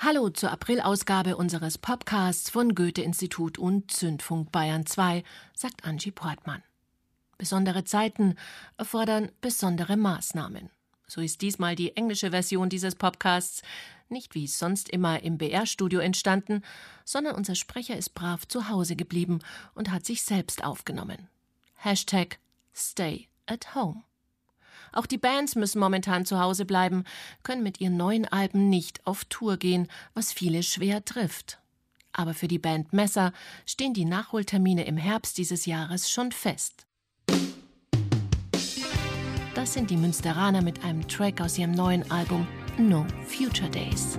Hallo zur Aprilausgabe unseres Podcasts von Goethe-Institut und Zündfunk Bayern 2, sagt Angie Portmann. Besondere Zeiten erfordern besondere Maßnahmen. So ist diesmal die englische Version dieses Podcasts nicht wie sonst immer im BR-Studio entstanden, sondern unser Sprecher ist brav zu Hause geblieben und hat sich selbst aufgenommen. Hashtag Stay at Home. Auch die Bands müssen momentan zu Hause bleiben, können mit ihren neuen Alben nicht auf Tour gehen, was viele schwer trifft. Aber für die Band Messer stehen die Nachholtermine im Herbst dieses Jahres schon fest. Das sind die Münsteraner mit einem Track aus ihrem neuen Album No Future Days.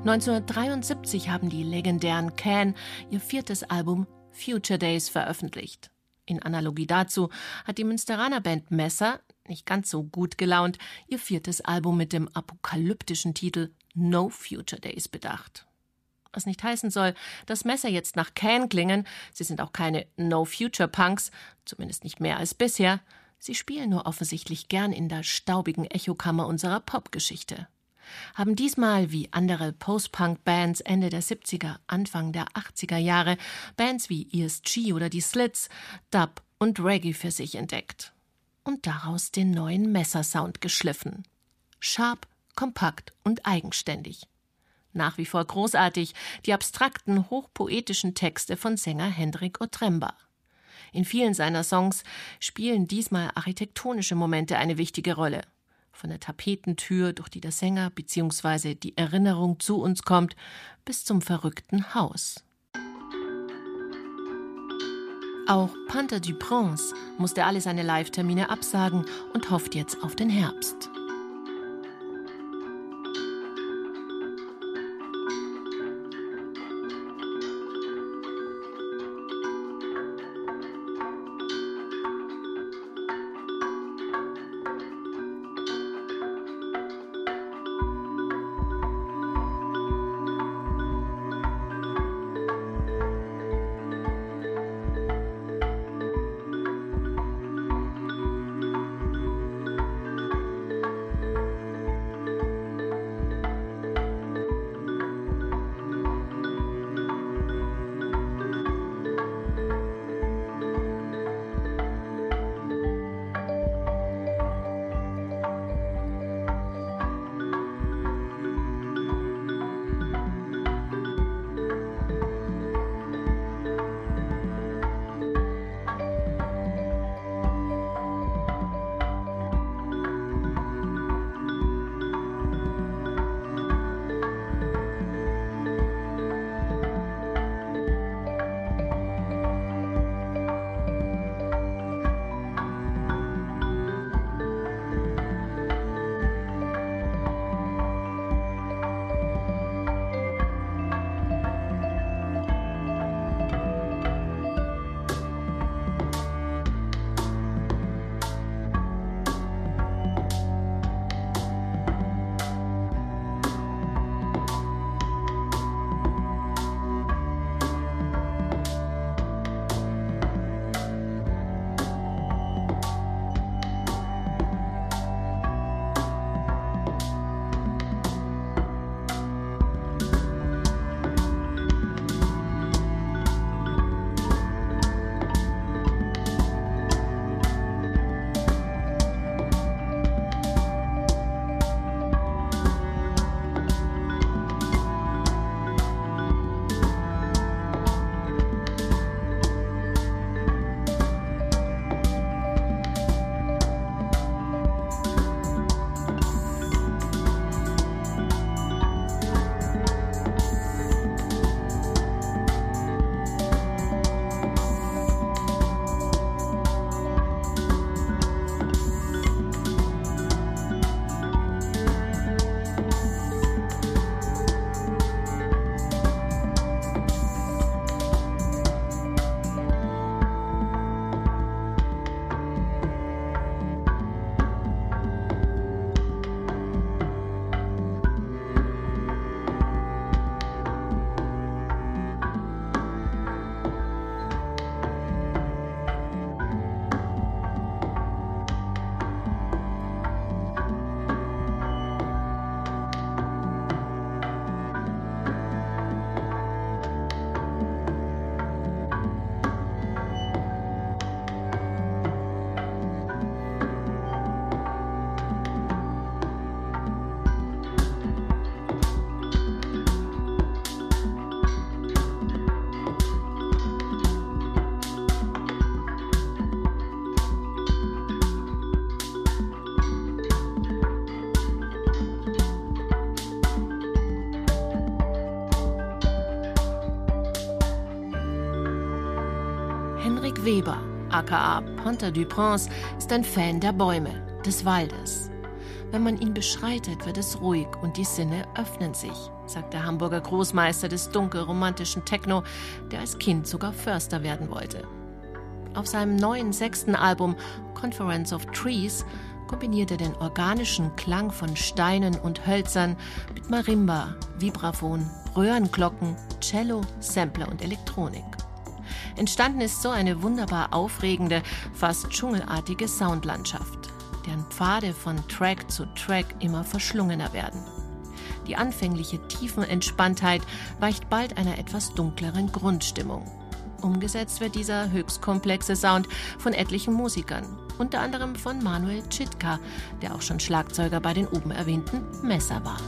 1973 haben die legendären Can ihr viertes Album Future Days veröffentlicht. In Analogie dazu hat die Münsteraner Band Messer, nicht ganz so gut gelaunt, ihr viertes Album mit dem apokalyptischen Titel No Future Days bedacht. Was nicht heißen soll, dass Messer jetzt nach Can klingen, sie sind auch keine No Future Punks, zumindest nicht mehr als bisher, sie spielen nur offensichtlich gern in der staubigen Echokammer unserer Popgeschichte haben diesmal wie andere Post-Punk-Bands Ende der 70er, Anfang der 80er Jahre Bands wie ESG oder die Slits, Dub und Reggae für sich entdeckt. Und daraus den neuen Messersound geschliffen. Sharp, kompakt und eigenständig. Nach wie vor großartig die abstrakten, hochpoetischen Texte von Sänger Hendrik Otremba. In vielen seiner Songs spielen diesmal architektonische Momente eine wichtige Rolle von der Tapetentür, durch die der Sänger bzw. die Erinnerung zu uns kommt, bis zum verrückten Haus. Auch Panther du Prince musste alle seine Live-Termine absagen und hofft jetzt auf den Herbst. Aka Panther du Prince, ist ein Fan der Bäume, des Waldes. Wenn man ihn beschreitet, wird es ruhig und die Sinne öffnen sich, sagt der Hamburger Großmeister des dunkelromantischen Techno, der als Kind sogar Förster werden wollte. Auf seinem neuen sechsten Album Conference of Trees kombiniert er den organischen Klang von Steinen und Hölzern mit Marimba, Vibraphon, Röhrenglocken, Cello, Sampler und Elektronik. Entstanden ist so eine wunderbar aufregende, fast dschungelartige Soundlandschaft, deren Pfade von Track zu Track immer verschlungener werden. Die anfängliche Tiefenentspanntheit weicht bald einer etwas dunkleren Grundstimmung. Umgesetzt wird dieser höchst komplexe Sound von etlichen Musikern, unter anderem von Manuel Chitka, der auch schon Schlagzeuger bei den oben erwähnten Messer war.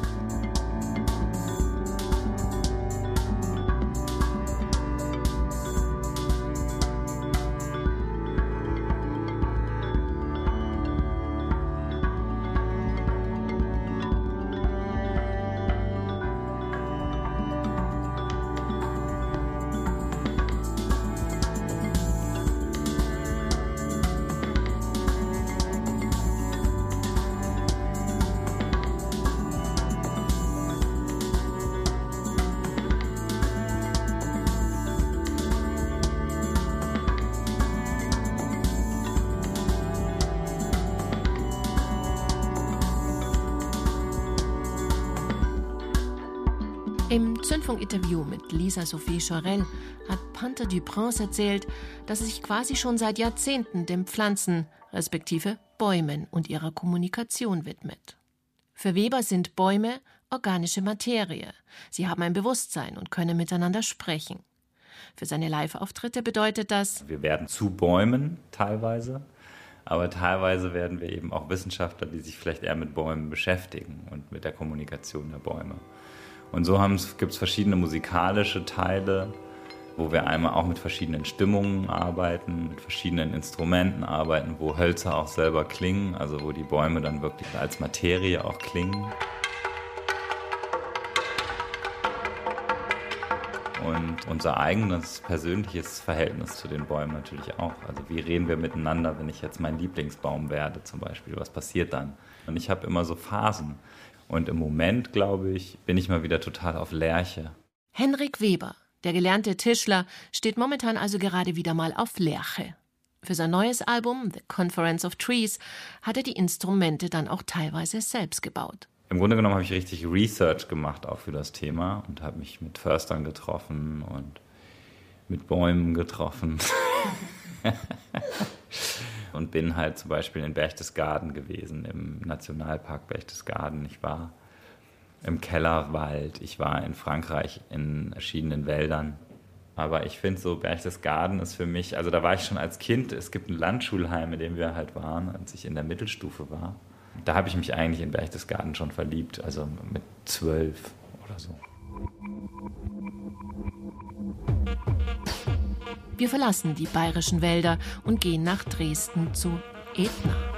Zündfunk-Interview mit Lisa Sophie Chorel hat Panther Duprince erzählt, dass er sich quasi schon seit Jahrzehnten dem Pflanzen, respektive Bäumen und ihrer Kommunikation widmet. Für Weber sind Bäume organische Materie. Sie haben ein Bewusstsein und können miteinander sprechen. Für seine Live-Auftritte bedeutet das, wir werden zu Bäumen teilweise, aber teilweise werden wir eben auch Wissenschaftler, die sich vielleicht eher mit Bäumen beschäftigen und mit der Kommunikation der Bäume. Und so gibt es verschiedene musikalische Teile, wo wir einmal auch mit verschiedenen Stimmungen arbeiten, mit verschiedenen Instrumenten arbeiten, wo Hölzer auch selber klingen, also wo die Bäume dann wirklich als Materie auch klingen. Und unser eigenes persönliches Verhältnis zu den Bäumen natürlich auch. Also wie reden wir miteinander, wenn ich jetzt mein Lieblingsbaum werde zum Beispiel? Was passiert dann? Und ich habe immer so Phasen. Und im Moment, glaube ich, bin ich mal wieder total auf Lerche. Henrik Weber, der gelernte Tischler, steht momentan also gerade wieder mal auf Lerche. Für sein neues Album The Conference of Trees hat er die Instrumente dann auch teilweise selbst gebaut. Im Grunde genommen habe ich richtig Research gemacht auch für das Thema und habe mich mit Förstern getroffen und mit Bäumen getroffen. und bin halt zum Beispiel in Berchtesgaden gewesen, im Nationalpark Berchtesgaden. Ich war im Kellerwald, ich war in Frankreich in verschiedenen Wäldern. Aber ich finde so, Berchtesgaden ist für mich, also da war ich schon als Kind, es gibt ein Landschulheim, in dem wir halt waren, als ich in der Mittelstufe war. Da habe ich mich eigentlich in Berchtesgaden schon verliebt, also mit zwölf oder so. Wir verlassen die bayerischen Wälder und gehen nach Dresden zu Etna.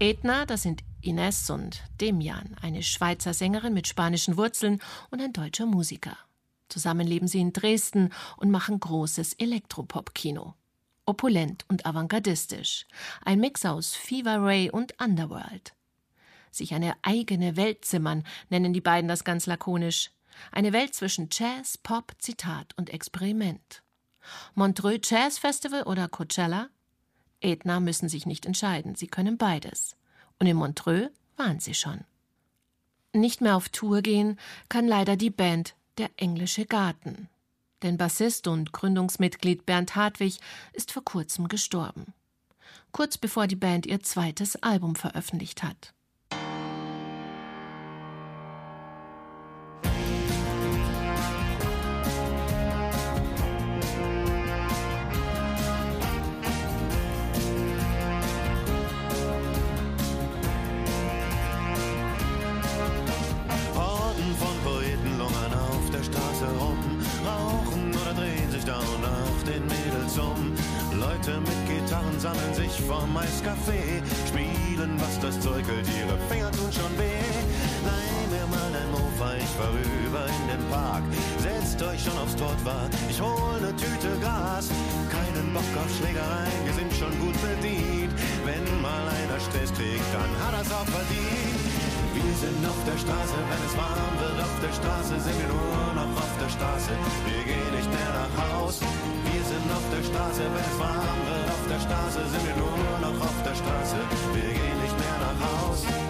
Edna, das sind Ines und Demian, eine Schweizer Sängerin mit spanischen Wurzeln und ein deutscher Musiker. Zusammen leben sie in Dresden und machen großes Elektropop-Kino. Opulent und avantgardistisch. Ein Mix aus Fever Ray und Underworld. Sich eine eigene Welt zimmern, nennen die beiden das ganz lakonisch. Eine Welt zwischen Jazz, Pop, Zitat und Experiment. Montreux Jazz Festival oder Coachella? Edna müssen sich nicht entscheiden, sie können beides. Und in Montreux waren sie schon. Nicht mehr auf Tour gehen kann leider die Band Der Englische Garten. Denn Bassist und Gründungsmitglied Bernd Hartwig ist vor kurzem gestorben. Kurz bevor die Band ihr zweites Album veröffentlicht hat. Bock auf Schlägereien, wir sind schon gut bedient. Wenn mal einer Stress kriegt, dann hat er's auch verdient. Wir sind auf der Straße, wenn es warm wird auf der Straße, sind wir nur noch auf der Straße. Wir gehen nicht mehr nach Haus. Wir sind auf der Straße, wenn es warm wird auf der Straße, sind wir nur noch auf der Straße. Wir gehen nicht mehr nach Haus.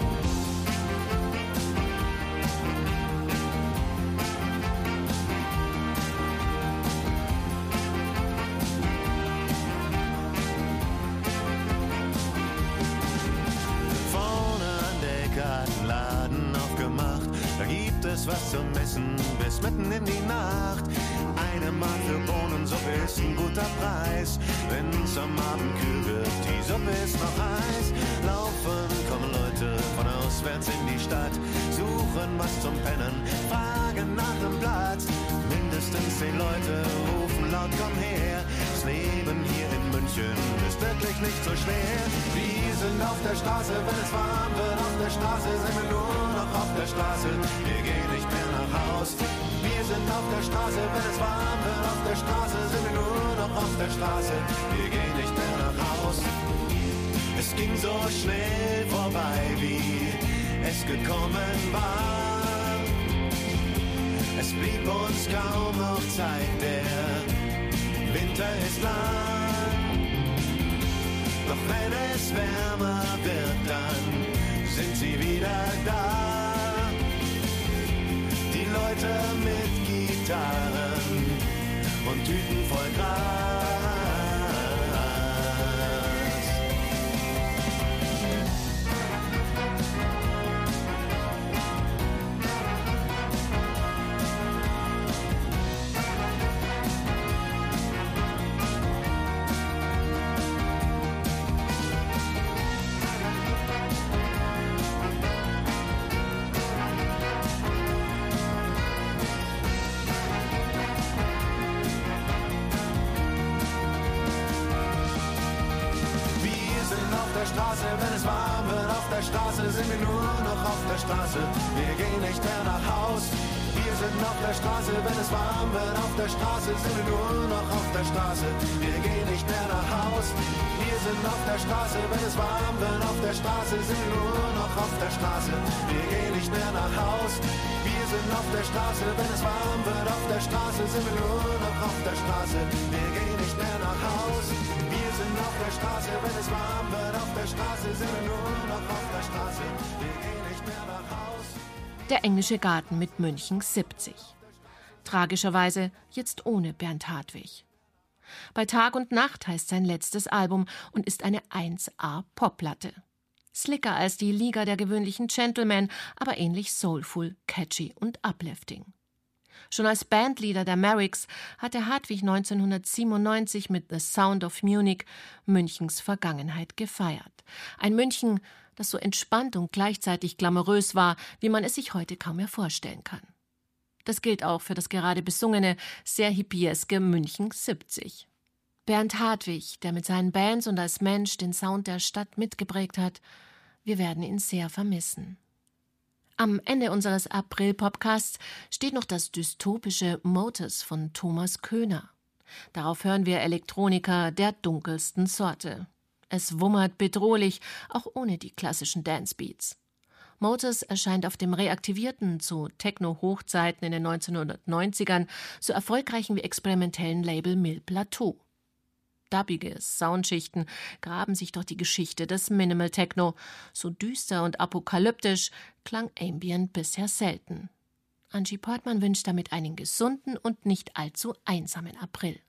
Bis mitten in die Nacht. Eine Mark für Bohnensuppe ist ein guter Preis. Wenn's am Abend kühl wird, die Suppe ist noch heiß. Laufen kommen Leute von auswärts in die Stadt. Suchen was zum Pennen, fragen nach nem Platz. Mindestens zehn Leute rufen laut, komm her. Das Leben hier in München ist wirklich nicht so schwer. Wir sind auf der Straße, wenn es warm wird. Auf der Straße sind wir nur noch auf der Straße. Wir gehen nicht mehr nach Haus. Wir sind auf der Straße, wenn es warm wird. Auf der Straße sind wir nur noch auf der Straße. Wir gehen nicht mehr nach Haus. Es ging so schnell vorbei, wie es gekommen war. Es blieb uns kaum noch Zeit, der Winter ist lang. Doch wenn es wärmer wird, dann sind sie wieder da. Die Leute mit Gitarren und Tüten voll Gras. Wird auf der Straße, sind wir nur noch auf der Straße. Wir gehen nicht mehr nach Haus. Wir sind auf der Straße, wenn es warm wird auf der Straße, sind wir nur noch auf der Straße. Wir gehen nicht mehr nach Haus. Wir sind auf der Straße, wenn es warm wird auf der Straße, sind wir nur noch auf der Straße. Wir gehen nicht mehr nach Haus. Wir sind auf der Straße, wenn es warm wird auf der Straße, sind wir nur noch auf der Straße. Wir gehen nicht mehr nach Haus. Der englische Garten mit München 70. Tragischerweise jetzt ohne Bernd Hartwig. Bei Tag und Nacht heißt sein letztes Album und ist eine 1A Popplatte. Slicker als die Liga der gewöhnlichen Gentlemen, aber ähnlich soulful, catchy und uplifting. Schon als Bandleader der Merricks hatte Hartwig 1997 mit The Sound of Munich Münchens Vergangenheit gefeiert. Ein München, das so entspannt und gleichzeitig glamourös war, wie man es sich heute kaum mehr vorstellen kann. Das gilt auch für das gerade besungene, sehr hippieske München 70. Bernd Hartwig, der mit seinen Bands und als Mensch den Sound der Stadt mitgeprägt hat, wir werden ihn sehr vermissen. Am Ende unseres April-Podcasts steht noch das dystopische Motus von Thomas Köhner. Darauf hören wir Elektroniker der dunkelsten Sorte. Es wummert bedrohlich, auch ohne die klassischen Dancebeats. Motors erscheint auf dem reaktivierten zu Techno-Hochzeiten in den 1990ern so erfolgreichen wie experimentellen Label Mill Plateau. Dubbige Soundschichten graben sich durch die Geschichte des Minimal Techno. So düster und apokalyptisch klang Ambient bisher selten. Angie Portman wünscht damit einen gesunden und nicht allzu einsamen April.